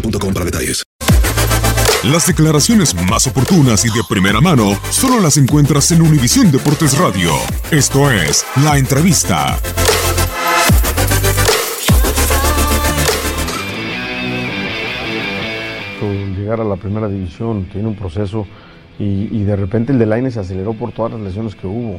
para detalles. Las declaraciones más oportunas y de primera mano solo las encuentras en Univisión Deportes Radio. Esto es La Entrevista. llegar a la primera división tiene un proceso y, de repente el de se aceleró por todas las lesiones que hubo.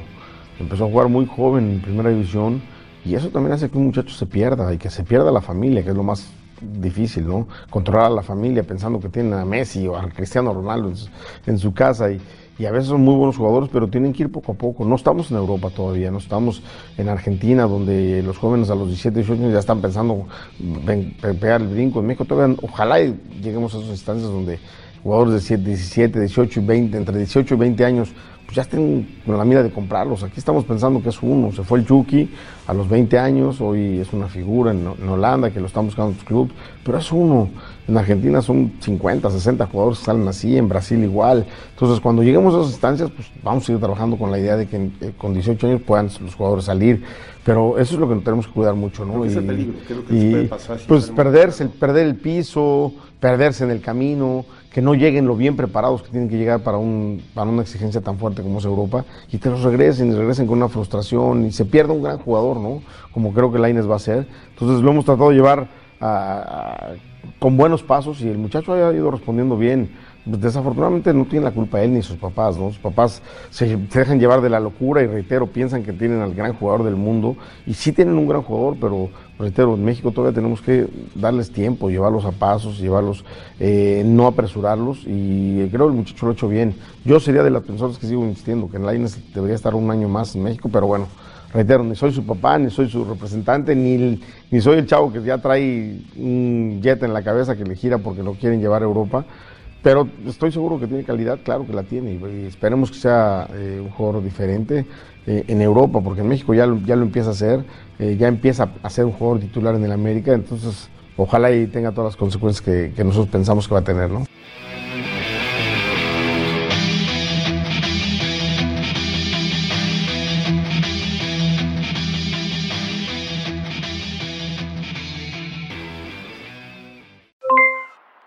Empezó a jugar muy joven en primera división y eso también hace que un muchacho se pierda y que se pierda la familia, que es lo más difícil, ¿no? Controlar a la familia pensando que tienen a Messi o a Cristiano Ronaldo en su, casa y, y, a veces son muy buenos jugadores, pero tienen que ir poco a poco. No estamos en Europa todavía, no estamos en Argentina, donde los jóvenes a los 17, 18 años ya están pensando en pegar el brinco. En México ojalá lleguemos a esas instancias donde jugadores de 17, 18 y 20, entre 18 y 20 años, ya estén con la mira de comprarlos. Aquí estamos pensando que es uno. Se fue el Chucky a los 20 años, hoy es una figura en, en Holanda que lo están buscando los clubes, pero es uno. En Argentina son 50, 60 jugadores que salen así, en Brasil igual. Entonces, cuando lleguemos a esas instancias, pues vamos a seguir trabajando con la idea de que eh, con 18 años puedan los jugadores salir. Pero eso es lo que tenemos que cuidar mucho, ¿no? Y, peligro, que y, puede pasar, si pues perderse, el, perder el piso, perderse en el camino, que no lleguen lo bien preparados que tienen que llegar para, un, para una exigencia tan fuerte como es Europa, y que los regresen y regresen con una frustración y se pierda un gran jugador, ¿no? Como creo que Laines va a ser. Entonces lo hemos tratado de llevar con buenos pasos y el muchacho ha ido respondiendo bien. Desafortunadamente no tiene la culpa él ni sus papás, ¿no? Sus papás se, se, dejan llevar de la locura y reitero, piensan que tienen al gran jugador del mundo y sí tienen un gran jugador, pero reitero, en México todavía tenemos que darles tiempo, llevarlos a pasos, llevarlos, eh, no apresurarlos y creo que el muchacho lo ha hecho bien. Yo sería de las personas que sigo insistiendo que en Laines debería estar un año más en México, pero bueno, reitero, ni soy su papá, ni soy su representante, ni, ni soy el chavo que ya trae un jet en la cabeza que le gira porque lo quieren llevar a Europa. Pero estoy seguro que tiene calidad, claro que la tiene, y esperemos que sea eh, un jugador diferente eh, en Europa, porque en México ya lo, ya lo empieza a hacer, eh, ya empieza a ser un jugador titular en el América, entonces ojalá y tenga todas las consecuencias que, nosotros pensamos que va a tener, ¿no?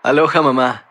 Aloha mamá,